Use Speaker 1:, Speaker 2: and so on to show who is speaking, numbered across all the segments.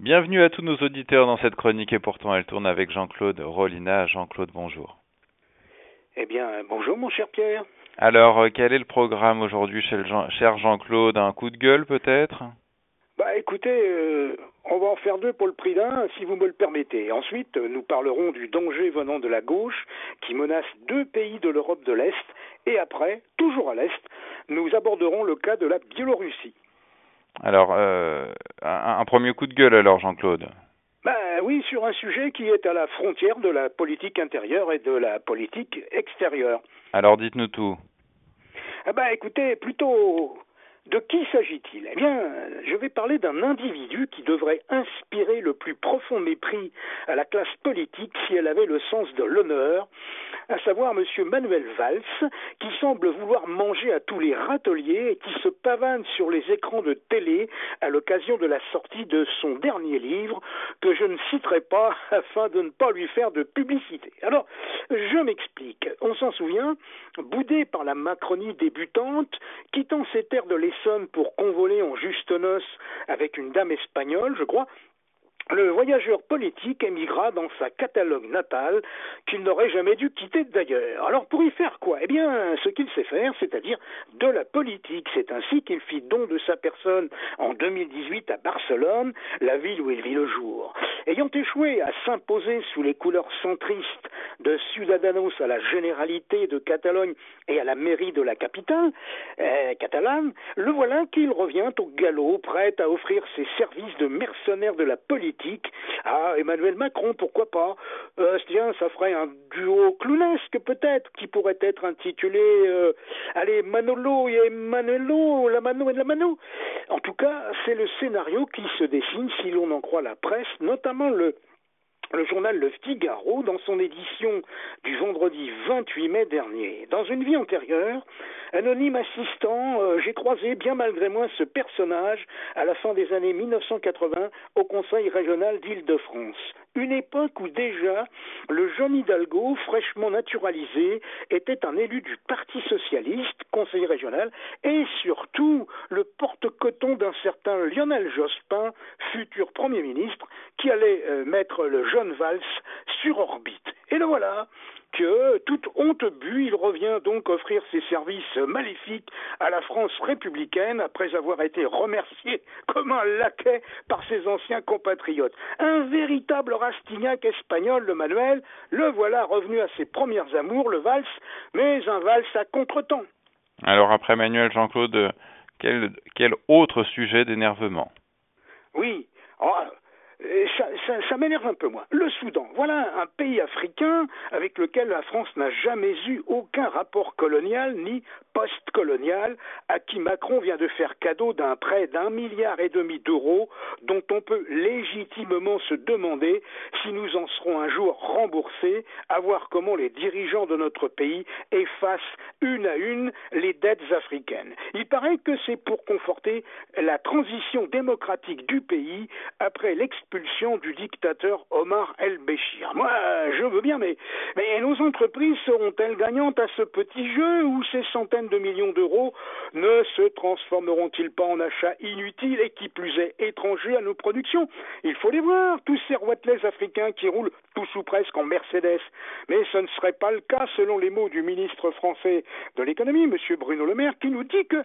Speaker 1: Bienvenue à tous nos auditeurs dans cette chronique et pourtant elle tourne avec Jean-Claude Rolina. Jean-Claude, bonjour.
Speaker 2: Eh bien, bonjour mon cher Pierre.
Speaker 1: Alors, euh, quel est le programme aujourd'hui, cher Jean-Claude? Un coup de gueule peut-être?
Speaker 2: Bah écoutez, euh, on va en faire deux pour le prix d'un, si vous me le permettez. Ensuite, nous parlerons du danger venant de la gauche qui menace deux pays de l'Europe de l'Est. Et après, toujours à l'Est, nous aborderons le cas de la Biélorussie.
Speaker 1: Alors, euh, un, premier coup de gueule alors, Jean-Claude.
Speaker 2: Ben oui, sur un sujet qui est à la frontière de la politique intérieure et de la politique extérieure.
Speaker 1: Alors dites-nous tout.
Speaker 2: Eh ben écoutez, plutôt de qui s'agit-il? Eh bien, je vais parler d'un individu qui devrait inspirer le plus profond mépris à la classe politique si elle avait le sens de l'honneur, à savoir M. Manuel Valls, qui semble vouloir manger à tous les râteliers et qui se pavane sur les écrans de télé à l'occasion de la sortie de son dernier livre, que je ne citerai pas afin de ne pas lui faire de publicité. Alors, je m'explique. On s'en souvient, boudé par la Macronie débutante, quittant ses terres de pour convoler en juste noces avec une dame espagnole, je crois, le voyageur politique émigra dans sa Catalogne natale, qu'il n'aurait jamais dû quitter d'ailleurs. Alors pour y faire quoi? Eh bien, ce qu'il sait faire, c'est-à-dire de la politique. C'est ainsi qu'il fit don de sa personne en 2018 à Barcelone, la ville où il vit le jour. Ayant échoué à s'imposer sous les couleurs centristes de Ciudadanos à la généralité de Catalogne et à la mairie de la capitale euh, catalane, le voilà qu'il revient au galop, prêt à offrir ses services de mercenaire de la politique ah, Emmanuel Macron, pourquoi pas euh, Tiens, ça ferait un duo clownesque peut-être, qui pourrait être intitulé euh, Allez, Manolo et Manolo, la Mano et la Mano. En tout cas, c'est le scénario qui se dessine, si l'on en croit la presse, notamment le le journal Le Figaro dans son édition du vendredi 28 mai dernier. Dans une vie antérieure, anonyme assistant, euh, j'ai croisé bien malgré moi ce personnage à la fin des années 1980 au Conseil régional d'Île-de-France. Une époque où déjà le jeune Hidalgo, fraîchement naturalisé, était un élu du Parti socialiste, conseiller régional, et surtout le porte-coton d'un certain Lionel Jospin, futur Premier ministre, qui allait euh, mettre le jeune Valls sur orbite. Et le voilà que, toute honte but, il revient donc offrir ses services maléfiques à la France républicaine après avoir été remercié comme un laquais par ses anciens compatriotes. Un véritable Rastignac espagnol, le Manuel, le voilà revenu à ses premières amours, le Valls, mais un Valls à contretemps.
Speaker 1: Alors après Manuel Jean-Claude, quel, quel autre sujet d'énervement?
Speaker 2: Oui, oh, ça, ça, ça m'énerve un peu moi. Le Soudan, voilà un pays africain avec lequel la France n'a jamais eu aucun rapport colonial ni post-colonial, à qui Macron vient de faire cadeau d'un prêt d'un milliard et demi d'euros, dont on peut légitimement se demander si nous en serons un jour remboursés, à voir comment les dirigeants de notre pays effacent une à une les dettes africaines. Il paraît que c'est pour conforter la transition démocratique du pays après l'expérience du dictateur Omar el-Béchir. Moi, je veux bien, mais, nos entreprises seront-elles gagnantes à ce petit jeu ou ces centaines de millions d'euros ne se transformeront-ils pas en achats inutiles et qui plus est étrangers à nos productions? Il faut les voir, tous ces roitelets africains qui roulent tous ou presque en Mercedes. Mais ce ne serait pas le cas selon les mots du ministre français de l'économie, M. Bruno Le Maire, qui nous dit que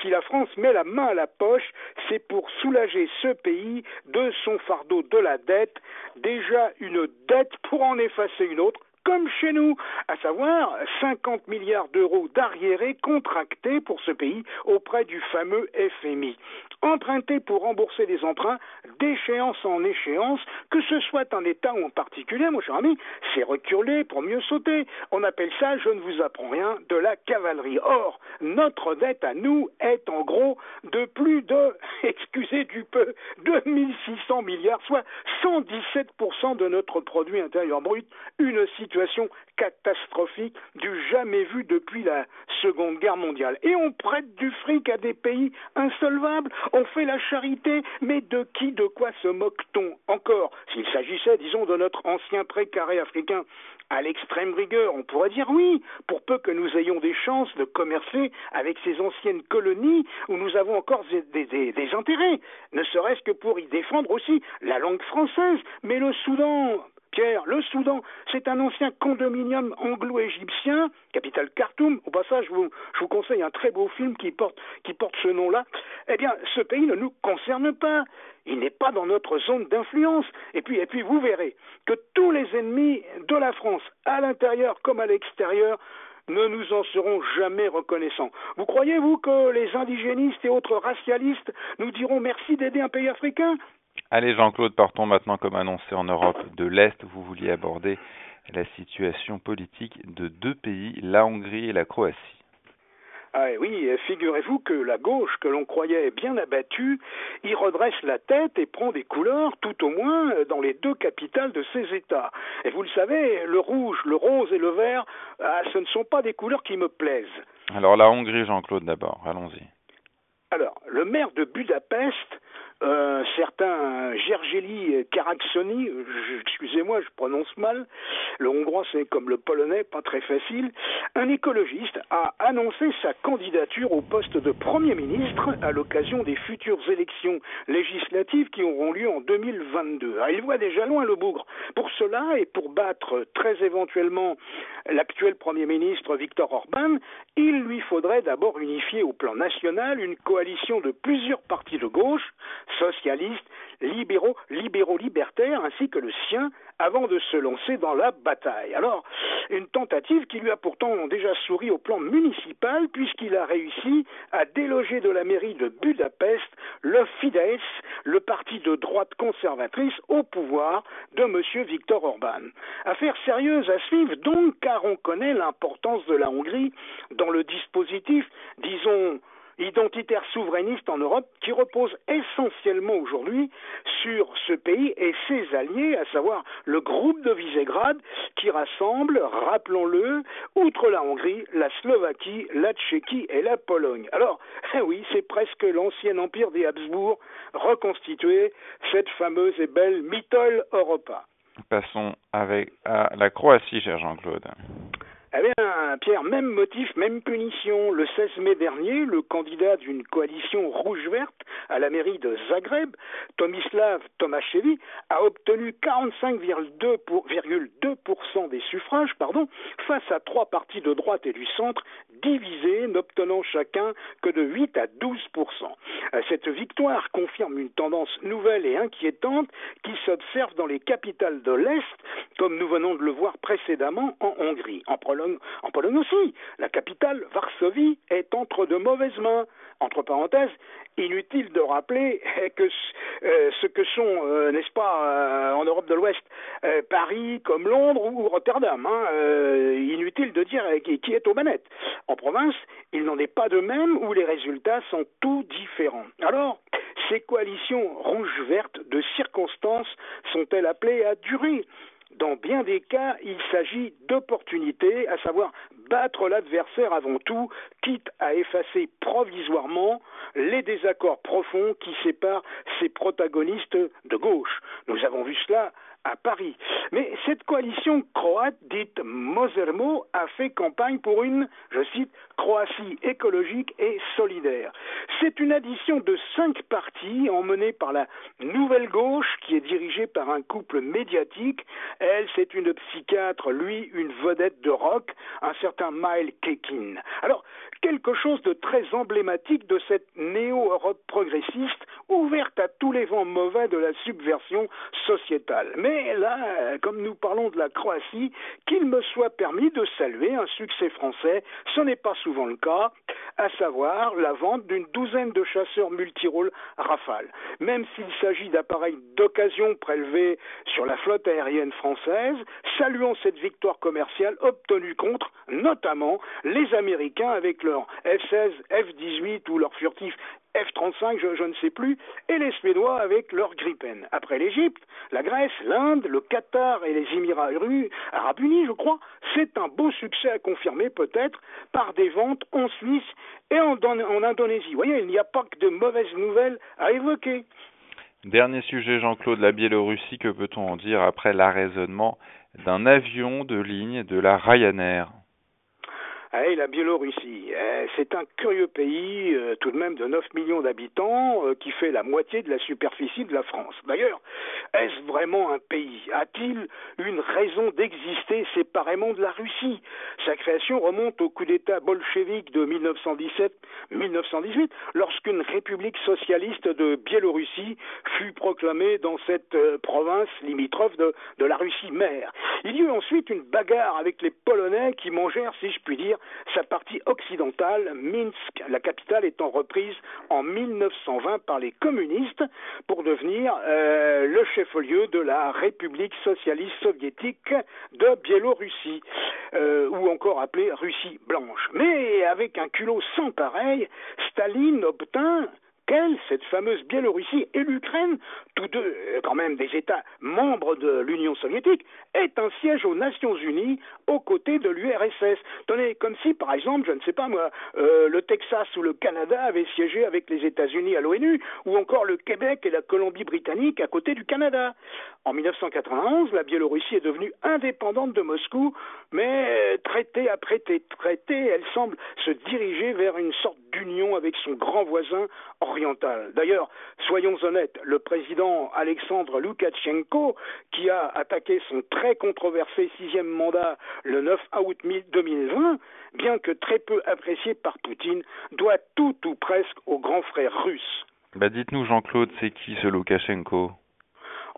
Speaker 2: si la France met la main à la poche, c'est pour soulager ce pays de son fardeau de la dette, déjà une dette pour en effacer une autre, comme chez nous, à savoir 50 milliards d'euros d'arriérés contractés pour ce pays auprès du fameux FMI. Emprunter pour rembourser des emprunts d'échéance en échéance, que ce soit un État ou en particulier, mon cher ami, c'est reculer pour mieux sauter. On appelle ça, je ne vous apprends rien, de la cavalerie. Or, notre dette à nous est en gros de plus de, excusez du peu, 2600 milliards, soit 117% de notre produit intérieur brut, une situation situation catastrophique du jamais vu depuis la Seconde Guerre mondiale. Et on prête du fric à des pays insolvables, on fait la charité, mais de qui, de quoi se moque-t-on encore S'il s'agissait, disons, de notre ancien précaré africain, à l'extrême rigueur, on pourrait dire oui, pour peu que nous ayons des chances de commercer avec ces anciennes colonies où nous avons encore des, des, des intérêts, ne serait-ce que pour y défendre aussi la langue française. Mais le Soudan, Le Soudan, c'est un ancien condominium anglo-égyptien, capitale Khartoum. Au passage, je vous, je vous conseille un très beau film qui porte, ce nom-là. Eh bien, ce pays ne nous concerne pas. Il n'est pas dans notre zone d'influence. Et puis, vous verrez que tous les ennemis de la France, à l'intérieur comme à l'extérieur, ne nous en serons jamais reconnaissants. Vous croyez, vous, que les indigénistes et autres racialistes nous diront merci d'aider un pays africain?
Speaker 1: Allez Jean-Claude, partons maintenant comme annoncé en Europe de l'Est. Vous vouliez aborder la situation politique de deux pays, la Hongrie et la Croatie.
Speaker 2: Ah oui, figurez-vous que la gauche, que l'on croyait bien abattue, y redresse la tête et prend des couleurs, tout au moins dans les deux capitales de ces États. Et vous le savez, le rouge, le rose et le vert, ah, ce ne sont pas des couleurs qui me plaisent.
Speaker 1: Alors la Hongrie, Jean-Claude d'abord, allons-y.
Speaker 2: Alors, le maire de Budapest un certain Gergely Karaksony, excusez-moi, je prononce mal, le hongrois c'est comme le polonais, pas très facile, un écologiste a annoncé sa candidature au poste de Premier ministre à l'occasion des futures élections législatives qui auront lieu en 2022. il voit déjà loin le bougre. Pour cela et pour battre très éventuellement l'actuel Premier ministre Viktor Orban, il lui faudrait d'abord unifier au plan national une coalition de plusieurs partis de gauche, socialistes, libéraux, libéraux libertaires, ainsi que le sien, avant de se lancer dans la bataille. Alors, une tentative qui lui a pourtant déjà souri au plan municipal, puisqu'il a réussi à déloger de la mairie de Budapest le Fidesz, le parti de droite conservatrice au pouvoir de M. Viktor Orban. Affaire sérieuse à suivre donc, car on connaît l'importance de la Hongrie dans le dispositif, disons, identitaire souverainiste en Europe qui repose essentiellement aujourd'hui sur ce pays et ses alliés, à savoir le groupe de Visegrad qui rassemble, rappelons-le, outre la Hongrie, la Slovaquie, la Tchéquie et la Pologne. Alors, eh oui, c'est presque l'ancien empire des Habsbourg reconstitué, cette fameuse et belle Mittel Europa.
Speaker 1: Passons avec à la Croatie, cher Jean-Claude.
Speaker 2: Eh bien, Pierre, même motif, même punition. Le 16 mai dernier, le candidat d'une coalition rouge-verte à la mairie de Zagreb, Tomislav Tomašević, a obtenu 45,2% des suffrages pardon, face à trois partis de droite et du centre divisés, n'obtenant chacun que de 8 à 12%. Euh, cette victoire confirme une tendance nouvelle et inquiétante qui s'observe dans les capitales de l'Est, comme nous venons de le voir précédemment en Hongrie. En Pologne aussi, la capitale, Varsovie, est entre de mauvaises mains. Entre parenthèses, inutile de rappeler que euh, ce que sont, euh, n'est-ce pas, euh, en Europe de l'Ouest, Paris comme Londres ou Rotterdam. Hein, inutile de dire qui, qui est aux manettes. En province, il n'en est pas de même où les résultats sont tout différents. Alors, ces coalitions rouges-vertes de circonstances sont-elles appelées à durer? Dans bien des cas, il s'agit d'opportunités, à savoir battre l'adversaire avant tout, quitte à effacer provisoirement les désaccords profonds qui séparent ces protagonistes de gauche. Nous avons vu cela à Paris. Mais cette coalition croate, dite Mosermo, a fait campagne pour une, je cite, Croatie écologique et solidaire. C'est une addition de cinq partis emmenée par la nouvelle gauche qui est dirigée par un couple médiatique. Elle, c'est une psychiatre, lui, une vedette de rock, un certain Mile Kekin. Alors, quelque chose de très emblématique de cette néo-Europe progressiste ouverte à tous les vents mauvais de la subversion sociétale. Mais là, comme nous parlons de la Croatie, qu'il me soit permis de saluer un succès français, ce n'est pas souvent le cas, à savoir la vente d'une douzaine de chasseurs multirôles Rafale. Même s'il s'agit d'appareils d'occasion prélevés sur la flotte aérienne française, saluons cette victoire commerciale obtenue contre, notamment, les Américains avec leur F-16, F-18 ou leur furtif F-35, je, ne sais plus, et les Suédois avec leur Gripen. Après l'Égypte, la Grèce, l'Inde, le Qatar et les Émirats arabes unis, je crois, c'est un beau succès à confirmer peut-être par des ventes en Suisse et en, Indonésie. Vous voyez, il n'y a pas que de mauvaises nouvelles à évoquer.
Speaker 1: Dernier sujet, Jean-Claude, la Biélorussie, que peut-on en dire après l'arraisonnement d'un avion de ligne de la Ryanair?
Speaker 2: Ah, la Biélorussie, eh, c'est un curieux pays, euh, tout de même de 9 millions d'habitants, euh, qui fait la moitié de la superficie de la France. D'ailleurs, est-ce vraiment un pays? A-t-il une raison d'exister séparément de la Russie? Sa création remonte au coup d'État bolchevique de 1917-1918, lorsqu'une république socialiste de Biélorussie fut proclamée dans cette euh, province limitrophe de, de la Russie mère. Il y eut ensuite une bagarre avec les Polonais qui mangèrent, si je puis dire, sa partie occidentale, Minsk, la capitale étant reprise en 1920 par les communistes pour devenir euh, le chef-lieu de la République socialiste soviétique de Biélorussie, euh, ou encore appelée Russie blanche. Mais avec un culot sans pareil, Staline obtint cette fameuse Biélorussie et l'Ukraine, tous deux euh, quand même des États membres de l'Union soviétique, est un siège aux Nations Unies aux côtés de l'URSS. Tenez, comme si par exemple, je ne sais pas moi, euh, le Texas ou le Canada avaient siégé avec les États-Unis à l'ONU, ou encore le Québec et la Colombie-Britannique à côté du Canada. En 1991, la Biélorussie est devenue indépendante de Moscou, mais euh, traité après traité, elle semble se diriger vers une sorte d'union avec son grand voisin oriental. D'ailleurs, soyons honnêtes, le président Alexandre Loukachenko, qui a attaqué son très controversé sixième mandat le 9 août 2020, bien que très peu apprécié par Poutine, doit tout ou presque au grand frère russe.
Speaker 1: Bah dites-nous Jean-Claude, c'est qui ce Loukachenko?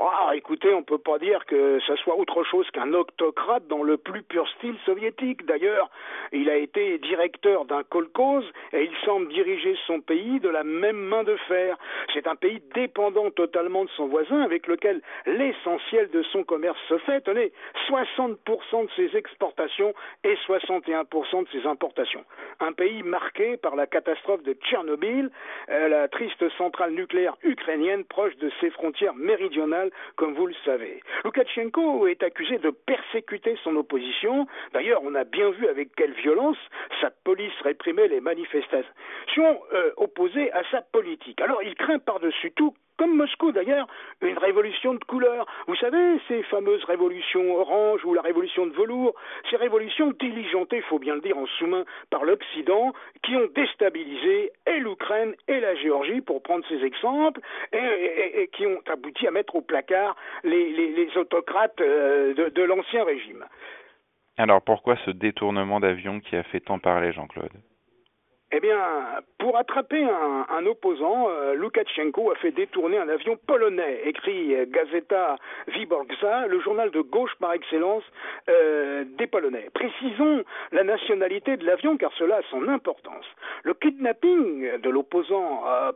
Speaker 2: Ah, écoutez, on ne peut pas dire que ce soit autre chose qu'un octocrate dans le plus pur style soviétique. D'ailleurs, il a été directeur d'un kolkhoz et il semble diriger son pays de la même main de fer. C'est un pays dépendant totalement de son voisin avec lequel l'essentiel de son commerce se fait. Tenez, 60% de ses exportations et 61% de ses importations. Un pays marqué par la catastrophe de Tchernobyl, euh, la triste centrale nucléaire ukrainienne proche de ses frontières méridionales comme vous le savez. Loukachenko est accusé de persécuter son opposition. D'ailleurs, on a bien vu avec quelle violence sa police réprimait les manifestations euh, opposées à sa politique. Alors, il craint par-dessus tout comme Moscou d'ailleurs, une révolution de couleur. Vous savez, ces fameuses révolutions orange ou la révolution de velours, ces révolutions diligentées, il faut bien le dire, en sous-main par l'Occident, qui ont déstabilisé et l'Ukraine et la Géorgie, pour prendre ces exemples, et, qui ont abouti à mettre au placard les, autocrates euh, de, de l'ancien régime.
Speaker 1: Alors pourquoi ce détournement d'avion qui a fait tant parler, Jean-Claude?
Speaker 2: Eh bien, pour attraper un, opposant, euh, Lukashenko a fait détourner un avion polonais, écrit Gazeta Wyborcza, le journal de gauche par excellence euh, des Polonais. Précisons la nationalité de l'avion, car cela a son importance. Le kidnapping de l'opposant euh,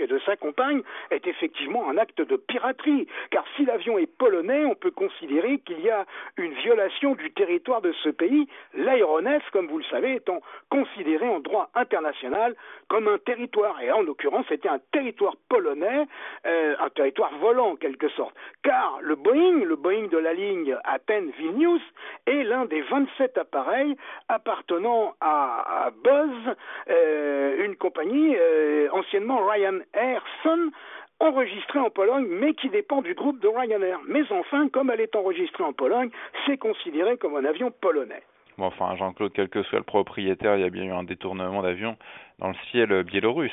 Speaker 2: et de sa compagne est effectivement un acte de piraterie, car si l'avion est polonais, on peut considérer qu'il y a une violation du territoire de ce pays, l'aéronef, comme vous le savez, étant considéré en droit international comme un territoire. Et en l'occurrence, c'était un territoire polonais, euh, un territoire volant en quelque sorte. Car le Boeing, le Boeing de la ligne Athènes-Vilnius, est l'un des 27 appareils appartenant à, Buzz, euh, une compagnie euh, anciennement Ryanair Sun, enregistrée en Pologne, mais qui dépend du groupe de Ryanair. Mais enfin, comme elle est enregistrée en Pologne, c'est considéré comme un avion polonais.
Speaker 1: Bon, enfin, Jean-Claude, quel que soit le propriétaire, il y a bien eu un détournement d'avion dans le ciel biélorusse.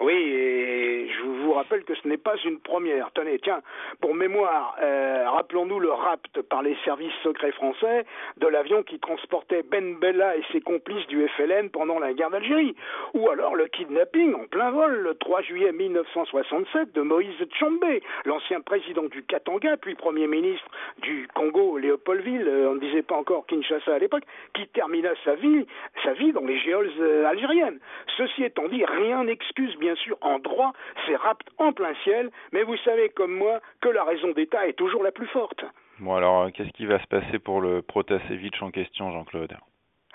Speaker 2: Oui, et je vous rappelle que ce n'est pas une première. Tenez, tiens, pour mémoire, euh, rappelons-nous le rapt par les services secrets français de l'avion qui transportait Ben Bella et ses complices du FLN pendant la guerre d'Algérie. Ou alors le kidnapping en plein vol le 3 juillet 1967 de Moïse Tchombe, l'ancien président du Katanga, puis premier ministre du Congo, Léopoldville, euh, on ne disait pas encore Kinshasa à l'époque, qui termina sa vie, sa vie dans les géoles euh, algériennes. Ceci étant dit, rien n'excuse bien bien sûr en droit ces rapts en plein ciel, mais vous savez comme moi que la raison d'État est toujours la plus forte.
Speaker 1: Bon alors, qu'est-ce qui va se passer pour le Protasevich en question, Jean-Claude?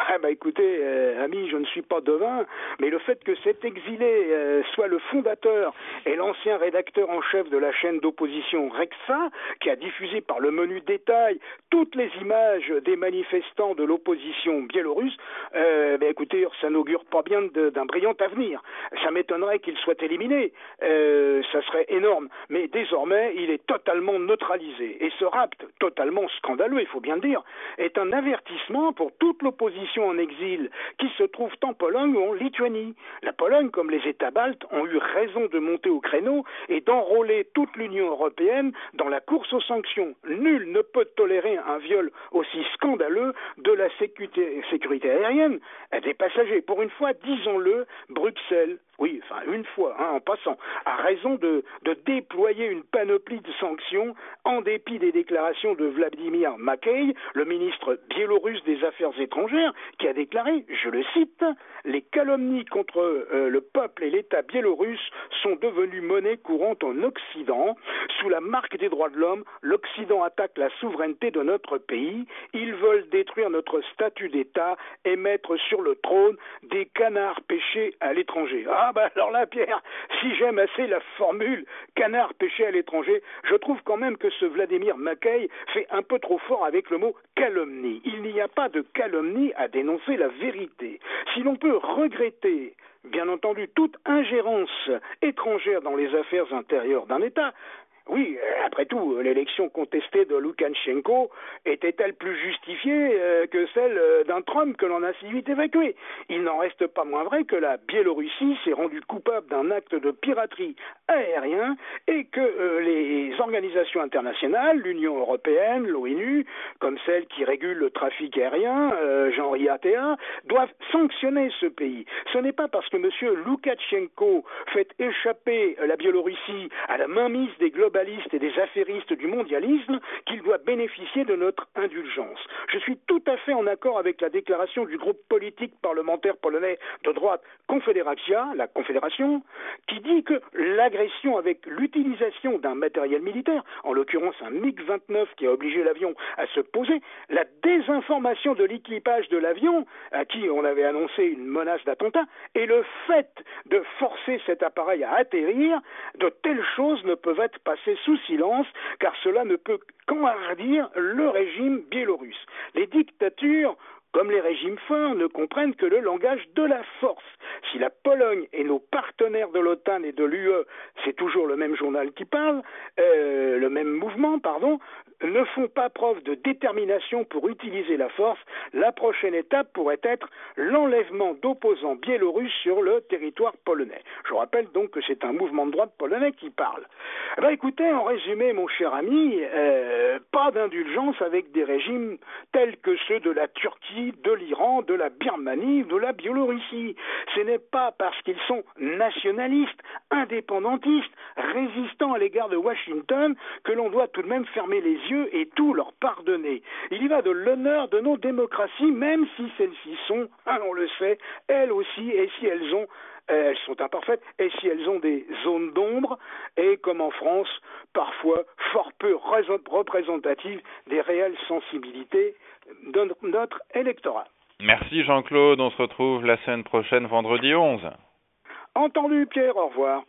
Speaker 2: Ah bah écoutez, euh, ami, je ne suis pas devin, mais le fait que cet exilé euh, soit le fondateur et l'ancien rédacteur en chef de la chaîne d'opposition Rexa, qui a diffusé par le menu détail toutes les images des manifestants de l'opposition biélorusse, euh, bah écoutez, ça n'augure pas bien d'un brillant avenir. Ça m'étonnerait qu'il soit éliminé, euh, ça serait énorme, mais désormais il est totalement neutralisé. Et ce rapt, totalement scandaleux, il faut bien le dire, est un avertissement pour toute l'opposition en exil qui se trouvent en Pologne ou en Lituanie. La Pologne, comme les États baltes, ont eu raison de monter au créneau et d'enrôler toute l'Union européenne dans la course aux sanctions. Nul ne peut tolérer un viol aussi scandaleux de la sécurité, sécurité aérienne des passagers. Pour une fois, disons-le, Bruxelles oui, enfin une fois, hein, en passant, a raison de, déployer une panoplie de sanctions en dépit des déclarations de Vladimir Makey, le ministre biélorusse des Affaires étrangères, qui a déclaré, je le cite, les calomnies contre euh, le peuple et l'État biélorusse sont devenues monnaie courante en Occident. Sous la marque des droits de l'homme, l'Occident attaque la souveraineté de notre pays. Ils veulent détruire notre statut d'État et mettre sur le trône des canards pêchés à l'étranger. Ah bah alors là, Pierre, si j'aime assez la formule canard pêché à l'étranger, je trouve quand même que ce Vladimir Mackay fait un peu trop fort avec le mot calomnie. Il n'y a pas de calomnie à dénoncer la vérité. Si l'on peut regretter bien entendu toute ingérence étrangère dans les affaires intérieures d'un État, oui, euh, après tout, l'élection contestée de Loukachenko était-elle plus justifiée euh, que celle euh, d'un Trump que l'on a si vite évacué? Il n'en reste pas moins vrai que la Biélorussie s'est rendue coupable d'un acte de piraterie aérien et que les organisations internationales, l'Union européenne, l'ONU, comme celle qui régule le trafic aérien, Jean IATA, doivent sanctionner ce pays. Ce n'est pas parce que M. Loukachenko fait échapper la Biélorussie à la mainmise des globes et des affairistes du mondialisme qu'il doit bénéficier de notre indulgence. Je suis tout à fait en accord avec la déclaration du groupe politique parlementaire polonais de droite Confederacja, la Confédération, qui dit que l'agression avec l'utilisation d'un matériel militaire, en l'occurrence un MiG-29 qui a obligé l'avion à se poser, la désinformation de l'équipage de l'avion, à qui on avait annoncé une menace d'attentat, et le fait de forcer cet appareil à atterrir, de telles choses ne peuvent être passées sous silence, car cela ne peut qu'enhardir le régime biélorusse. Les dictatures comme les régimes forts ne comprennent que le langage de la force. Si la Pologne et nos partenaires de l'OTAN et de l'UE, c'est toujours le même journal qui parle, euh, le même mouvement, pardon, ne font pas preuve de détermination pour utiliser la force, la prochaine étape pourrait être l'enlèvement d'opposants biélorusses sur le territoire polonais. Je rappelle donc que c'est un mouvement de droite polonais qui parle. Eh ben, écoutez, en résumé, mon cher ami, euh, pas d'indulgence avec des régimes tels que ceux de la Turquie, de l'Iran, de la Birmanie, de la Biélorussie. Ce n'est pas parce qu'ils sont nationalistes, indépendantistes, résistants à l'égard de Washington que l'on doit tout de même fermer les yeux et tout leur pardonner. Il y va de l'honneur de nos démocraties, même si celles-ci sont, hein, on le sait, elles aussi, et si elles ont euh, elles sont imparfaites, et si elles ont des zones d'ombre, et comme en France, parfois fort peu représentatives des réelles sensibilités de notre électorat.
Speaker 1: Merci Jean-Claude, on se retrouve la semaine prochaine, vendredi 11.
Speaker 2: Entendu Pierre, au revoir.